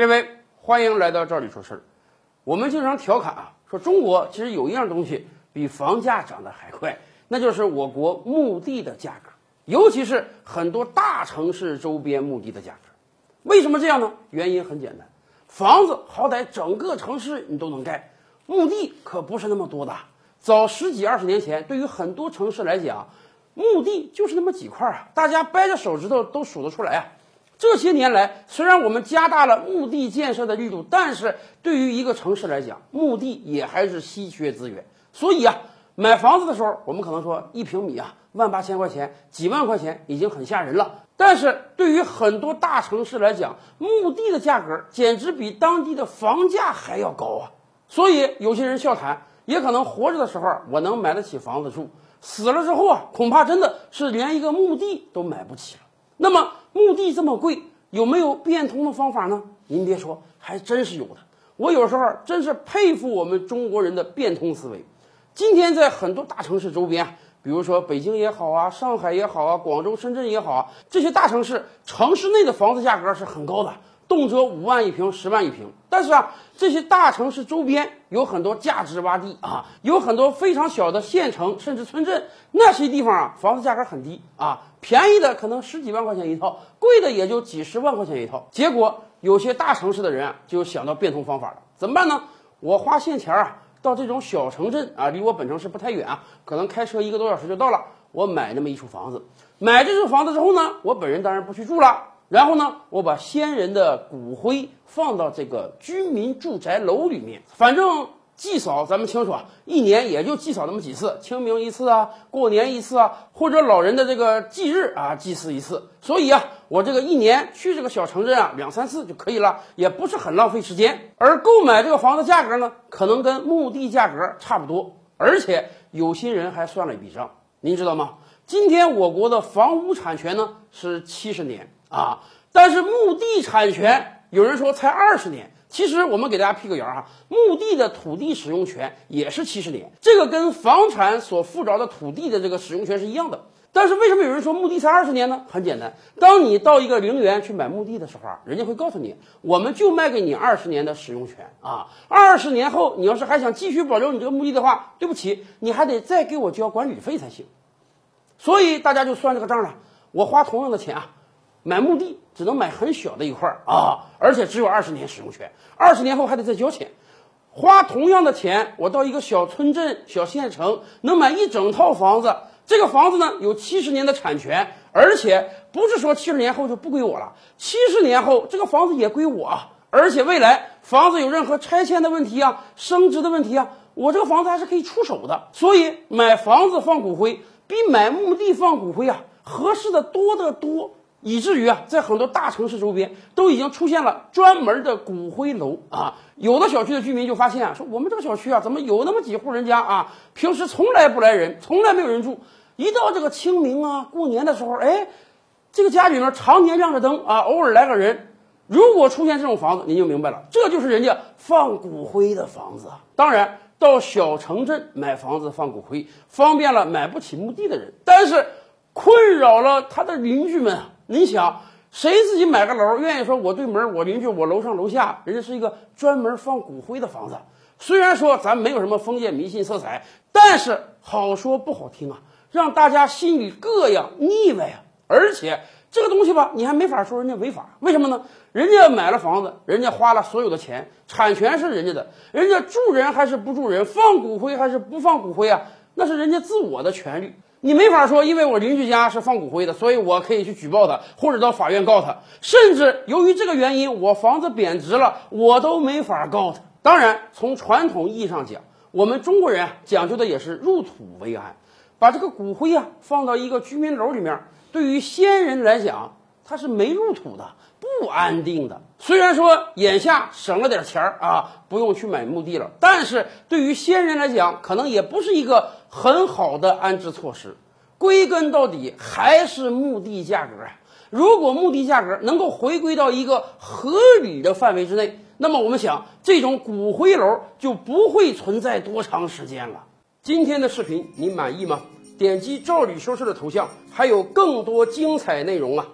列位，欢迎来到这里说事儿。我们经常调侃啊，说中国其实有一样东西比房价涨得还快，那就是我国墓地的价格，尤其是很多大城市周边墓地的价格。为什么这样呢？原因很简单，房子好歹整个城市你都能盖，墓地可不是那么多的。早十几二十年前，对于很多城市来讲，墓地就是那么几块啊，大家掰着手指头都数得出来啊。这些年来，虽然我们加大了墓地建设的力度，但是对于一个城市来讲，墓地也还是稀缺资源。所以啊，买房子的时候，我们可能说一平米啊，万八千块钱、几万块钱已经很吓人了。但是对于很多大城市来讲，墓地的价格简直比当地的房价还要高啊。所以有些人笑谈，也可能活着的时候我能买得起房子住，死了之后啊，恐怕真的是连一个墓地都买不起了。那么。墓地这么贵，有没有变通的方法呢？您别说，还真是有的。我有时候真是佩服我们中国人的变通思维。今天在很多大城市周边，比如说北京也好啊，上海也好啊，广州、深圳也好啊，这些大城市城市内的房子价格是很高的。动辄五万一平，十万一平。但是啊，这些大城市周边有很多价值洼地啊，有很多非常小的县城甚至村镇，那些地方啊，房子价格很低啊，便宜的可能十几万块钱一套，贵的也就几十万块钱一套。结果有些大城市的人啊，就想到变通方法了，怎么办呢？我花现钱啊，到这种小城镇啊，离我本城市不太远啊，可能开车一个多小时就到了。我买那么一处房子，买这处房子之后呢，我本人当然不去住了。然后呢，我把先人的骨灰放到这个居民住宅楼里面，反正祭扫咱们清楚啊，一年也就祭扫那么几次，清明一次啊，过年一次啊，或者老人的这个忌日啊，祭祀一次。所以啊，我这个一年去这个小城镇啊两三次就可以了，也不是很浪费时间。而购买这个房子价格呢，可能跟墓地价格差不多，而且有些人还算了一笔账，您知道吗？今天我国的房屋产权呢是七十年。啊！但是墓地产权，有人说才二十年。其实我们给大家辟个谣哈，墓地的土地使用权也是七十年，这个跟房产所附着的土地的这个使用权是一样的。但是为什么有人说墓地才二十年呢？很简单，当你到一个陵园去买墓地的时候啊，人家会告诉你，我们就卖给你二十年的使用权啊。二十年后，你要是还想继续保留你这个墓地的话，对不起，你还得再给我交管理费才行。所以大家就算这个账了，我花同样的钱啊。买墓地只能买很小的一块儿啊，而且只有二十年使用权，二十年后还得再交钱。花同样的钱，我到一个小村镇、小县城能买一整套房子。这个房子呢有七十年的产权，而且不是说七十年后就不归我了，七十年后这个房子也归我。而且未来房子有任何拆迁的问题啊、升值的问题啊，我这个房子还是可以出手的。所以买房子放骨灰比买墓地放骨灰啊合适的多得多。以至于啊，在很多大城市周边都已经出现了专门的骨灰楼啊。有的小区的居民就发现啊，说我们这个小区啊，怎么有那么几户人家啊，平时从来不来人，从来没有人住，一到这个清明啊、过年的时候，哎，这个家里面常年亮着灯啊，偶尔来个人。如果出现这种房子，您就明白了，这就是人家放骨灰的房子。当然，到小城镇买房子放骨灰，方便了买不起墓地的人，但是困扰了他的邻居们。你想，谁自己买个楼，愿意说我对门我邻居，我楼上楼下，人家是一个专门放骨灰的房子。虽然说咱没有什么封建迷信色彩，但是好说不好听啊，让大家心里膈应腻歪啊。而且这个东西吧，你还没法说人家违法，为什么呢？人家买了房子，人家花了所有的钱，产权是人家的，人家住人还是不住人，放骨灰还是不放骨灰啊，那是人家自我的权利。你没法说，因为我邻居家是放骨灰的，所以我可以去举报他，或者到法院告他。甚至由于这个原因，我房子贬值了，我都没法告他。当然，从传统意义上讲，我们中国人讲究的也是入土为安，把这个骨灰啊放到一个居民楼里面，对于先人来讲，他是没入土的，不安定的。虽然说眼下省了点钱儿啊，不用去买墓地了，但是对于先人来讲，可能也不是一个。很好的安置措施，归根到底还是墓地价格啊。如果墓地价格能够回归到一个合理的范围之内，那么我们想，这种骨灰楼就不会存在多长时间了。今天的视频你满意吗？点击赵李说事的头像，还有更多精彩内容啊。